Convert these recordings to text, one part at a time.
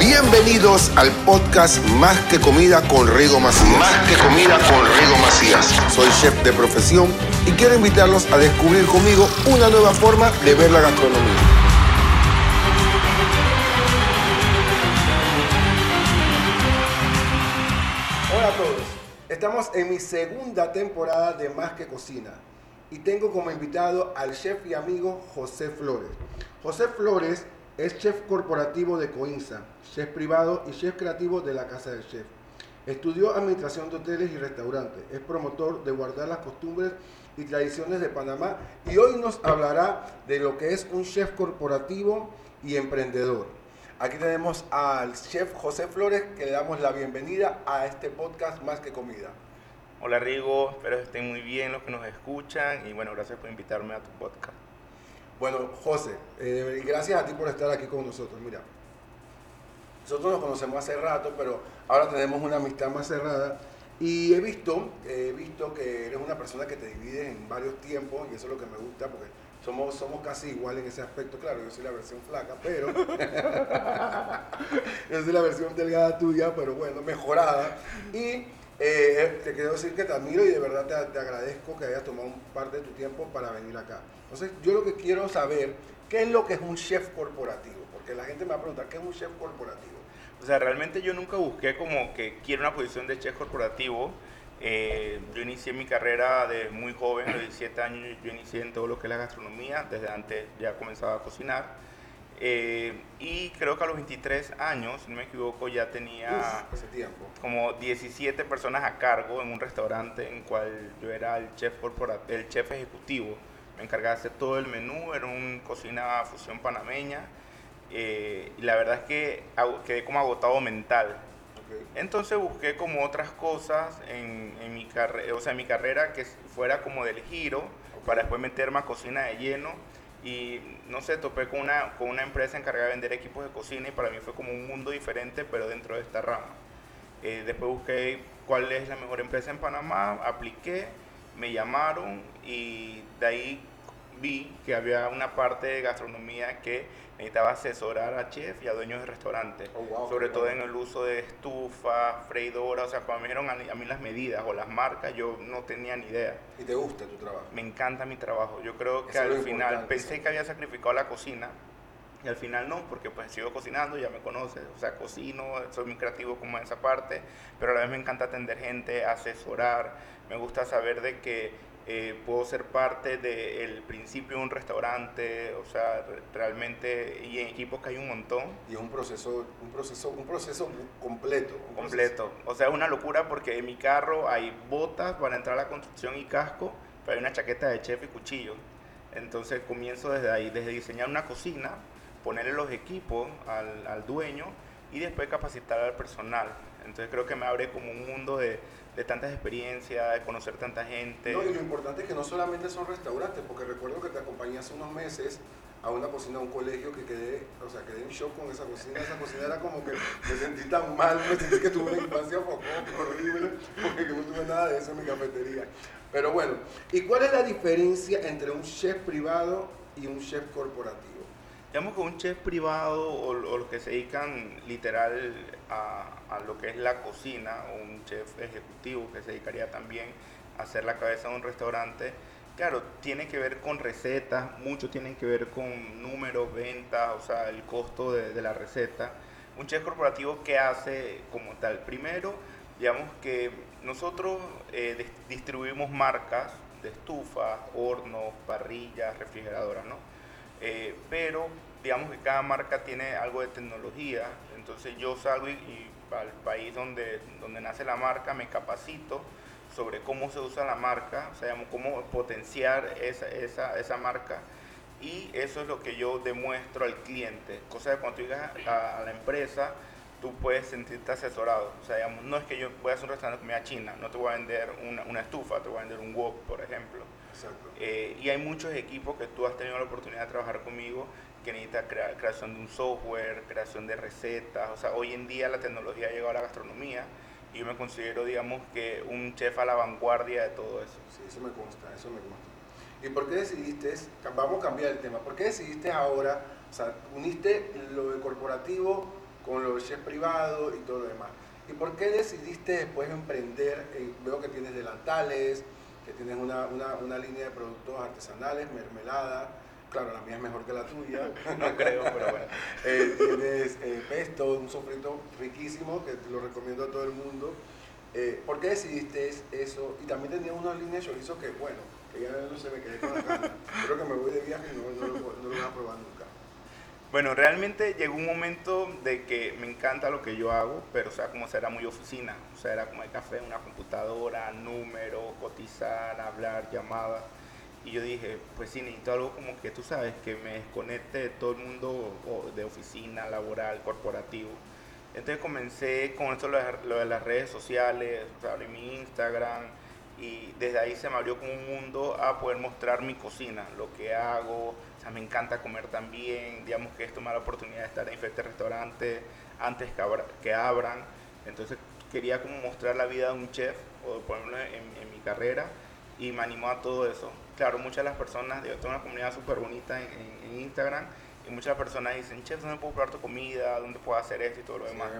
Bienvenidos al podcast Más que Comida con Rigo Macías. Más que comida con Rigo Macías. Soy chef de profesión y quiero invitarlos a descubrir conmigo una nueva forma de ver la gastronomía. Hola a todos, estamos en mi segunda temporada de Más que Cocina y tengo como invitado al chef y amigo José Flores. José Flores es chef corporativo de Coinza, chef privado y chef creativo de la Casa del Chef. Estudió administración de hoteles y restaurantes. Es promotor de guardar las costumbres y tradiciones de Panamá y hoy nos hablará de lo que es un chef corporativo y emprendedor. Aquí tenemos al chef José Flores que le damos la bienvenida a este podcast Más que Comida. Hola Rigo, espero que estén muy bien los que nos escuchan y bueno, gracias por invitarme a tu podcast. Bueno, José, eh, gracias a ti por estar aquí con nosotros. Mira, nosotros nos conocemos hace rato, pero ahora tenemos una amistad más cerrada. Y he visto, he visto que eres una persona que te divides en varios tiempos y eso es lo que me gusta porque somos, somos casi iguales en ese aspecto. Claro, yo soy la versión flaca, pero yo soy la versión delgada tuya, pero bueno, mejorada. Y eh, te quiero decir que te admiro y de verdad te, te agradezco que hayas tomado parte de tu tiempo para venir acá. Entonces, yo lo que quiero saber, ¿qué es lo que es un chef corporativo? Porque la gente me va a preguntar, ¿qué es un chef corporativo? O sea, realmente yo nunca busqué como que quiero una posición de chef corporativo. Eh, yo inicié mi carrera de muy joven, a los 17 años yo inicié en todo lo que es la gastronomía, desde antes ya comenzaba a cocinar. Eh, y creo que a los 23 años, si no me equivoco, ya tenía Uf, como 17 personas a cargo en un restaurante en cual yo era el chef, corpora- el chef ejecutivo. Me encargaba de hacer todo el menú, era una cocina fusión panameña. eh, y la verdad es que quedé como agotado mental. Entonces busqué como otras cosas en, en mi carrera, o sea, en mi carrera que fuera como del giro, para después meterme a cocina de lleno. Y no sé, topé con una, con una empresa encargada de vender equipos de cocina y para mí fue como un mundo diferente, pero dentro de esta rama. Eh, después busqué cuál es la mejor empresa en Panamá, apliqué, me llamaron y de ahí vi que había una parte de gastronomía que necesitaba asesorar a chef y a dueños de restaurantes, Oh, wow, sobre todo bueno. en el uso de estufa, freidora, o sea, cuando me dijeron a, mí las medidas o las marcas, yo no tenía ni idea. ¿Y te gusta tu trabajo? Me encanta mi trabajo. Yo creo que Eso al final pensé sí. que había sacrificado la cocina y al final no, porque pues sigo cocinando, ya me conoces, o sea, cocino, soy muy creativo como en esa parte, pero a la vez me encanta atender gente, asesorar, me gusta saber de que eh, puedo ser parte del principio de un restaurante, o sea, re- realmente, y en equipos que hay un montón, Y es un proceso, un proceso, un proceso completo. un completo. O sea, es una locura porque en mi carro hay botas para entrar a la construcción y casco, pero hay una chaqueta de chef y cuchillo. Entonces comienzo desde ahí, desde diseñar una cocina, ponerle los equipos al, al dueño y después capacitar al personal. Entonces creo que me abre como un mundo de, de tantas experiencias, de conocer tanta gente. No, y lo importante es que no solamente son restaurantes, porque recuerdo que te acompañé hace unos meses a una cocina de un colegio que quedé, o sea, quedé en shock con esa cocina. Esa cocina era como que me sentí tan mal, me sentí que tuve una infancia horrible, porque no tuve nada de eso en mi cafetería. Pero bueno, ¿y cuál es la diferencia entre un chef privado y un chef corporativo? Digamos que un chef privado o, o los que se dedican literal a, a lo que es la cocina, un chef ejecutivo que se dedicaría también a hacer la cabeza de un restaurante, claro, tiene que ver con recetas, mucho tienen que ver con números, ventas, o sea, el costo de, de la receta. Un chef corporativo, ¿qué hace como tal? Primero, digamos que nosotros eh, dis- distribuimos marcas de estufas, hornos, parrillas, refrigeradoras, ¿no? Eh, pero digamos que cada marca tiene algo de tecnología, entonces yo salgo y, y al país donde, donde nace la marca me capacito sobre cómo se usa la marca, o sea, cómo potenciar esa, esa, esa marca y eso es lo que yo demuestro al cliente, cosa de cuando tú llegas a, a la empresa tú puedes sentirte asesorado, o sea, digamos, no es que yo voy a hacer un restaurante de comida china, no te voy a vender una, una estufa, te voy a vender un wok, por ejemplo. Exacto. Eh, y hay muchos equipos que tú has tenido la oportunidad de trabajar conmigo que necesitan crea- creación de un software, creación de recetas. O sea, hoy en día la tecnología ha llegado a la gastronomía y yo me considero, digamos, que un chef a la vanguardia de todo eso. Sí, eso me consta, eso me consta. ¿Y por qué decidiste, vamos a cambiar el tema, por qué decidiste ahora, o sea, uniste lo de corporativo con los chefs privados y todo lo demás. ¿Y por qué decidiste después emprender? Eh, veo que tienes delantales, que tienes una, una, una línea de productos artesanales, mermelada. Claro, la mía es mejor que la tuya. no creo, pero bueno. Eh, tienes eh, pesto, un sofrito riquísimo que te lo recomiendo a todo el mundo. Eh, ¿Por qué decidiste eso? Y también tenía una línea de chorizo que, bueno, que ya no se me quedé con la gana. Creo que me voy de viaje y no, no, lo, no lo voy a probar nunca. Bueno, realmente llegó un momento de que me encanta lo que yo hago, pero o sea, como será muy oficina, o sea, era como el café, una computadora, números, cotizar, hablar, llamadas. Y yo dije, pues sí, necesito algo como que tú sabes, que me desconecte de todo el mundo de oficina, laboral, corporativo. Entonces comencé con esto lo de, las redes sociales, abrí mi Instagram y desde ahí se me abrió como un mundo a poder mostrar mi cocina, lo que hago, o sea, me encanta comer también, digamos que esto me la oportunidad de estar en diferentes restaurantes antes que, abra- que abran, entonces quería como mostrar la vida de un chef, o ponerlo en, en mi carrera, y me animó a todo eso. Claro, muchas de las personas, yo tengo una comunidad súper bonita en, en- en Instagram, y muchas personas dicen, chef, ¿dónde puedo probar tu comida? ¿Dónde puedo hacer esto y todo lo Sí, demás?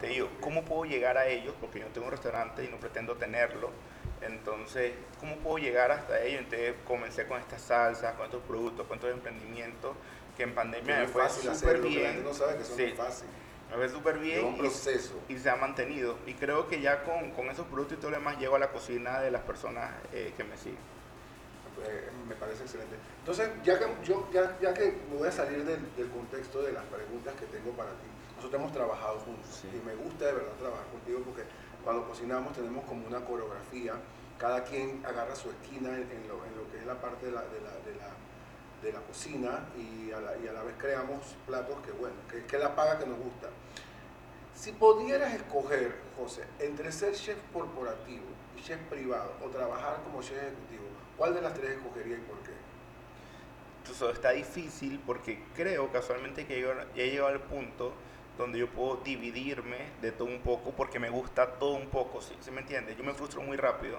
Te digo, ¿cómo puedo llegar a ellos? Porque yo no tengo un restaurante y no pretendo tenerlo. Entonces, ¿cómo puedo llegar hasta ellos? Entonces comencé con estas salsas, con estos productos, con estos emprendimientos, que en pandemia me fue súper hacerlo, que la bien. gente no sabe que eso Sí, fácil. me fue súper bien un y, se ha mantenido. Y creo que ya con, con esos productos y todo lo demás llego a la cocina de las personas eh, que me siguen. Eh, me parece excelente. Entonces, ya que, yo, ya, ya que me voy a salir del, del contexto de las preguntas que tengo para ti, nosotros hemos trabajado juntos Sí. y me gusta de verdad trabajar contigo porque cuando cocinamos tenemos como una coreografía, cada quien agarra su esquina en, en lo, en lo que es la parte de la, de la, de la, de la cocina y a la, y a la vez creamos platos que, bueno, que, que la paga que nos gusta. Si pudieras escoger, José, entre ser chef corporativo y chef privado o trabajar como chef ejecutivo, ¿cuál de las tres escogerías y por qué? Entonces está difícil porque creo casualmente que yo ya he llegado al punto donde yo puedo dividirme de todo un poco porque me gusta todo un poco, ¿sí, ¿Sí me entiendes? Yo me frustro muy rápido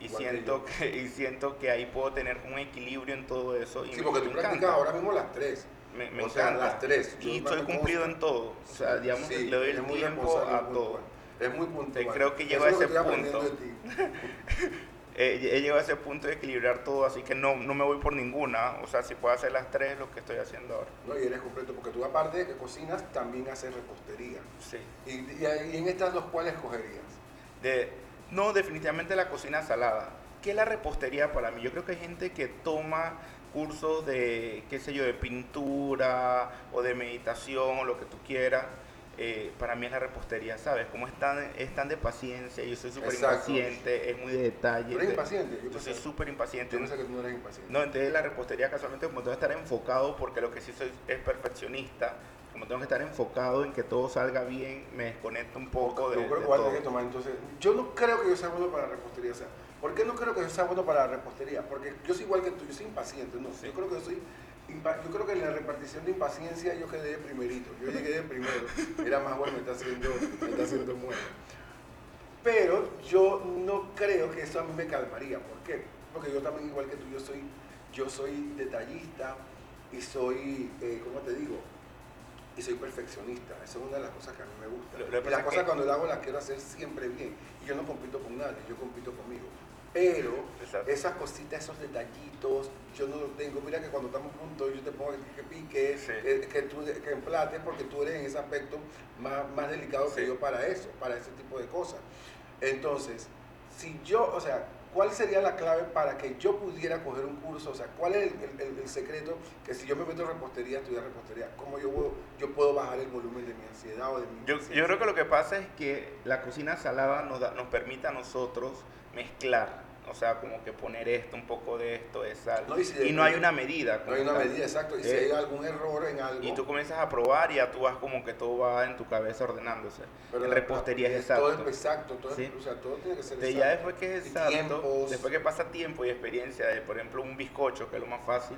y siento que, y siento que ahí puedo tener un equilibrio en todo eso. Y Sí, me- porque tú practicas ahora mismo las tres. Me, me o sea, encanta. las tres. Yo Y estoy cumplido en todo. O sea, digamos que Sí, le doy el tiempo a todo. puntual. Es muy puntual. creo que llego a ese punto. Eh, he llegado a ese punto de equilibrar todo, así que no, no me voy por ninguna. O sea, si puedo hacer las tres, lo que estoy haciendo ahora. ¿no? Y eres completo, porque tú aparte de que cocinas, también haces repostería. Sí. Y, y en estas dos, ¿cuáles escogerías? De, no, definitivamente la cocina salada. ¿Qué es la repostería para mí? Yo creo que hay gente que toma cursos de, qué sé yo, de pintura o de meditación o lo que tú quieras. Eh, para mí es la repostería, ¿sabes? Como es tan, es tan de paciencia, yo soy súper impaciente, es muy de detalle. ¿Tú eres impaciente? Yo soy súper impaciente. Yo pensé que tú no eres impaciente. No, entonces la repostería casualmente como tengo que estar enfocado, porque lo que sí soy es perfeccionista, como tengo que estar enfocado en que todo salga bien, me desconecto un poco de, yo creo de que todo. que tomar entonces. Yo no creo que yo sea bueno para la repostería. O sea, ¿por qué no creo que yo sea bueno para la repostería? Porque yo soy igual que tú, yo soy impaciente. No, Sí. yo creo que yo soy. Yo creo que en la repartición de impaciencia yo quedé de primerito. Yo llegué de primero. Mira, más bueno, me está haciendo, me está haciendo muerto. Pero yo no creo que eso a mí me calmaría. ¿Por qué? Porque yo también, igual que tú, yo soy, yo soy detallista y soy, eh, ¿cómo te digo? Y soy perfeccionista. Esa es una de las cosas que a mí me gusta. Lo- lo que y las cosas que- cuando las hago las quiero hacer siempre bien. Y yo no compito con nadie, yo compito conmigo. Pero Exacto. esas cositas, esos detallitos, yo no los tengo. Mira que cuando estamos juntos yo te pongo que pique, Sí. que, que, tú, que emplates, porque tú eres en ese aspecto más, más delicado que yo para eso, para ese tipo de cosas. Entonces, si yo, o sea, ¿cuál sería la clave para que yo pudiera coger un curso? O sea, ¿cuál es el, el- el secreto que si yo me meto en repostería, estudiar repostería, cómo yo, puedo- yo puedo bajar el volumen de mi ansiedad o de mi Yo, yo creo que lo que pasa es que la cocina salada nos, da- nos permite a nosotros mezclar, o sea, como que poner esto, un poco de esto, de sal. No, y si de y no hay una medida. No hay una tal. medida, exacto. Y si Eh, hay algún error en algo... Y tú comienzas a probar y ya tú vas como que todo va en tu cabeza ordenándose. pero en repostería es Todo exacto. es exacto, todo, Sí. o sea, todo tiene que ser exacto. ya después que es exacto, después que pasa tiempo y experiencia de, por ejemplo, un bizcocho, que es lo más fácil,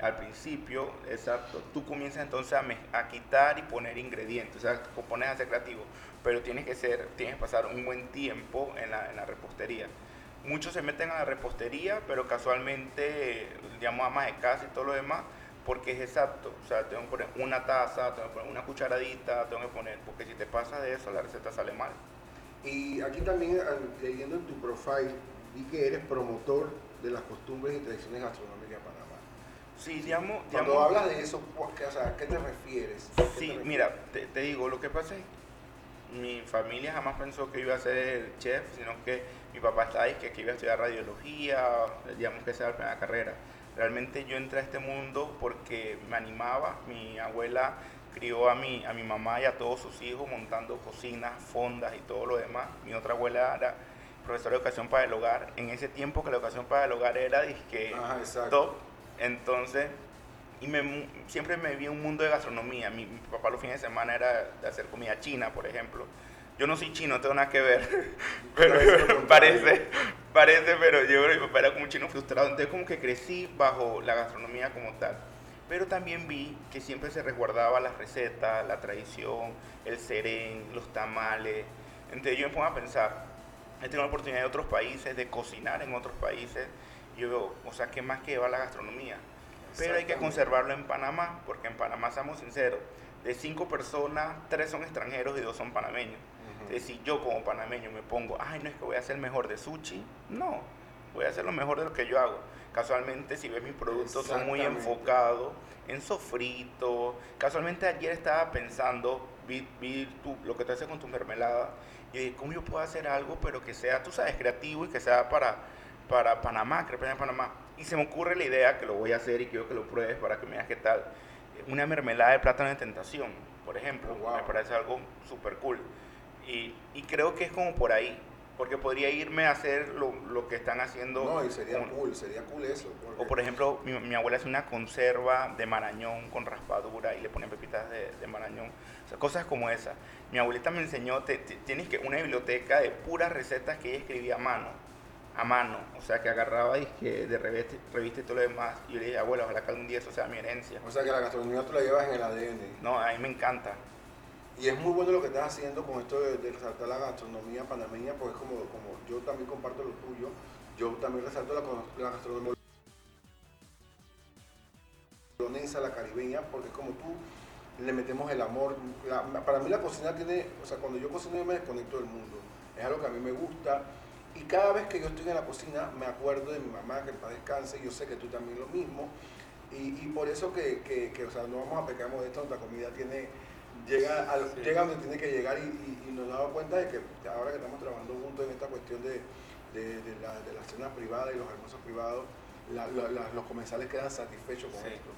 al principio, exacto, tú comienzas entonces a, a quitar y poner ingredientes, o sea, pones a ser creativo, pero tienes que ser, tienes que pasar un buen tiempo en la, en la repostería. Muchos se meten a la repostería, pero casualmente, digamos, amas de casa y todo lo demás, porque es exacto. O sea, tengo que poner una taza, tengo que poner una cucharadita, tengo que poner, porque si te pasa de eso, la receta sale mal. Y aquí también, leyendo en tu profile, vi que eres promotor de las costumbres y tradiciones gastronómicas. Sí, digamos... Cuando hablas de eso, o sea, ¿a qué te refieres? sí, mira, te, te, digo, lo que pasa es mi familia jamás pensó que iba a ser chef, sino que mi papá está ahí, que aquí iba a estudiar radiología, digamos que sea la primera carrera. Realmente yo entré a este mundo porque me animaba, mi abuela crió a mi, a mi mamá y a todos sus hijos montando cocinas, fondas y todo lo demás. Mi otra abuela era profesora de educación para el hogar. En ese tiempo que la educación para el hogar era disque top. Entonces, y me, siempre me vi un mundo de gastronomía. Mi, papá los fines de semana era de hacer comida china, por ejemplo. Yo no soy chino, no tengo nada que ver, pero parece, parece, pero yo mi papá era como un chino frustrado, entonces como que crecí bajo la gastronomía como tal pero también vi que siempre se resguardaba la receta, la tradición, el serén, los tamales. Entonces yo me pongo a pensar, he tenido la oportunidad de otros países, de cocinar en otros países, yo veo, o sea, ¿qué más que lleva la gastronomía? Pero hay que conservarlo en Panamá, porque en Panamá, seamos sinceros, de cinco personas, tres son extranjeros y dos son panameños. Entonces, si yo como panameño me pongo, ay, no es que voy a ser el mejor de sushi, no, voy a hacer lo mejor de lo que yo hago. Casualmente, si ves mis productos, son muy enfocados en sofrito. Casualmente ayer estaba pensando, vi, vi lo que te haces con tu mermelada, y dije, ¿cómo yo puedo hacer algo, pero que sea, tú sabes, creativo y que sea para, para Panamá, que represente Panamá? Y se me ocurre la idea, que lo voy a hacer y quiero que lo pruebes para que me veas qué tal, una mermelada de plátano de tentación, por ejemplo. Oh, me parece algo súper cool. Y, y creo que es como por ahí porque podría irme a hacer lo, lo que están haciendo. No, y sería cool, sería cool eso. O por ejemplo, mi, mi, abuela hace una conserva de marañón con raspadura y le ponen pepitas de, de marañón. O sea, cosas como esa. Mi abuelita me enseñó, te, tienes que una biblioteca de puras recetas que ella escribía a mano. A mano, o sea, que agarraba y que de revista, revista y todo lo demás. Y yo le dije, abuela, ojalá que algún día eso sea mi herencia. O sea, que la gastronomía tú la llevas en el ADN. No, a mí me encanta. Y es muy bueno lo que estás haciendo con esto de, resaltar la gastronomía panameña, porque es como, como yo también comparto lo tuyo, yo también resalto la, la gastronomía la caribeña, porque es como tú le metemos el amor. para mí la cocina tiene, o sea, cuando yo cocino yo me desconecto del mundo. Es algo que a mí me gusta. Y cada vez que yo estoy en la cocina me acuerdo de mi mamá, que para descanse, yo sé que tú también lo mismo. Y, y por eso que, que, que, o sea, no vamos a pecar esto nuestra comida tiene llega, al, llega donde tiene que llegar y, nos damos cuenta de que ahora que estamos trabajando juntos en esta cuestión de, de, de, la, de las cenas privadas y los almuerzos privados, los comensales quedan satisfechos con esto.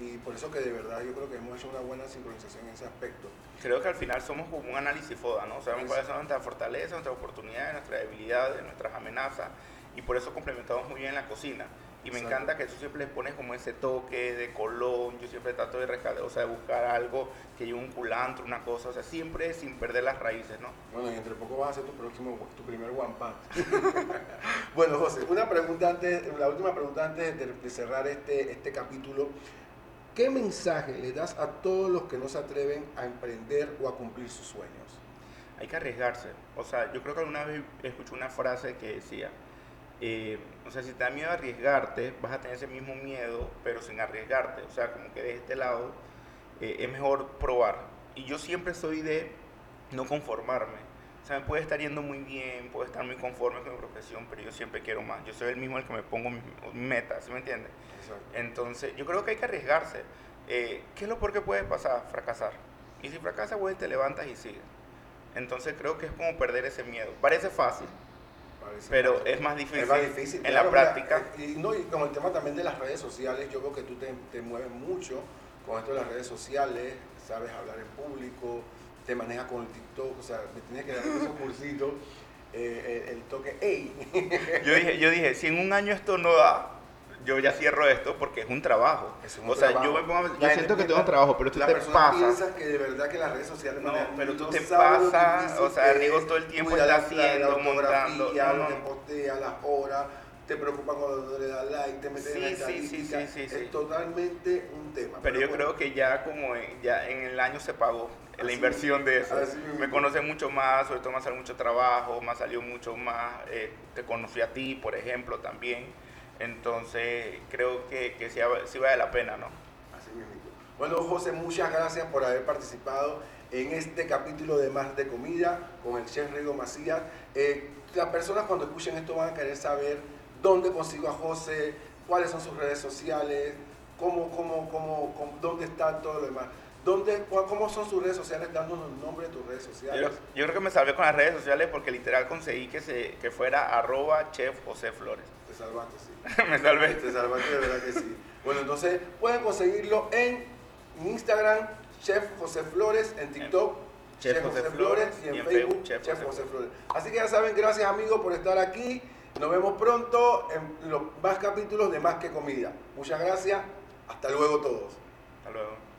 Y por eso que de verdad yo creo que hemos hecho una buena sincronización en ese aspecto. Creo que al final somos como un análisis FODA, ¿no? Sabemos cuáles son nuestras fortalezas, nuestras oportunidades, nuestras debilidades, nuestras amenazas, y por eso complementamos muy bien la cocina. Y me encanta que tú siempre le pones como ese toque de colón. Yo siempre trato de rescatar, o sea, de buscar algo que lleve un culantro, una cosa. O sea, siempre sin perder las raíces, ¿no? Bueno, y entre poco vas a hacer tu próximo, tu primer one pan. bueno, José, una pregunta antes, la última pregunta antes de, cerrar este, este capítulo. ¿Qué mensaje le das a todos los que no se atreven a emprender o a cumplir sus sueños? Hay que arriesgarse. O sea, yo creo que alguna vez escuché una frase que decía, eh, o sea, si te da miedo arriesgarte, vas a tener ese mismo miedo, pero sin arriesgarte. O sea, como que de este lado eh, es mejor probar. Y yo siempre soy de no conformarme. O sea, me puede estar yendo muy bien, puedo estar muy conforme con mi profesión, pero yo siempre quiero más. Yo soy el mismo el que me pongo mis metas, ¿sí me entiendes? Entonces, yo creo que hay que arriesgarse. Eh, ¿Qué es lo peor que puede pasar? Fracasar. Y si fracasas, pues te levantas y sigues. Entonces, creo que es como perder ese miedo. Parece fácil, pero es más difícil, en la práctica. y, no, y con el tema también de las redes sociales, yo creo que tú te, te mueves mucho con esto de las redes sociales, sabes hablar en público, te manejas con el TikTok, o sea, me tienes que dar esos cursitos, eh, el, el, toque, ¡ey! yo, dije, yo dije, si en un año esto no da, yo ya cierro esto porque es un trabajo. o sea, yo, me pongo, yo siento que tengo un trabajo, pero tú te pasas. piensas que de verdad que las redes sociales no, pero tú te pasas, o sea, Rigo todo el tiempo está haciendo, montando. No, no. te postea, las horas, te preocupa cuando le das like, te metes en la sí, sí, sí, sí, Es totalmente un tema. Pero, yo creo que ya como en, ya en el año se pagó la inversión de eso. Me conoce mucho más, sobre todo me ha salido mucho trabajo, me ha salido mucho más, eh, te conocí a ti, por ejemplo, también. Entonces, creo que, que sí, sí, vale la pena, ¿no? Bueno, José, muchas gracias por haber participado en este capítulo de Más de Comida con el chef Rigo Macías. Eh, las personas cuando escuchen esto van a querer saber dónde consigo a José, cuáles son sus redes sociales, cómo, cómo, cómo, cómo- dónde está todo lo demás. ¿Dónde, cua- ¿Cómo son sus redes sociales? Dándonos el nombre de tus redes sociales. Yo, yo creo que me salvé con las redes sociales porque literal conseguí que, se, que fuera arroba chef José Flores. Te salvaste, sí. me salvé. Te salvaste de verdad que sí. Bueno, entonces pueden conseguirlo en Instagram, Chef José Flores, en TikTok, Chef José Flores, y en, Facebook, Chef, José, Flores. Así que ya saben, gracias amigos por estar aquí. Nos vemos pronto en los más capítulos de Más que Comida. Muchas gracias. Hasta luego todos. Hasta luego.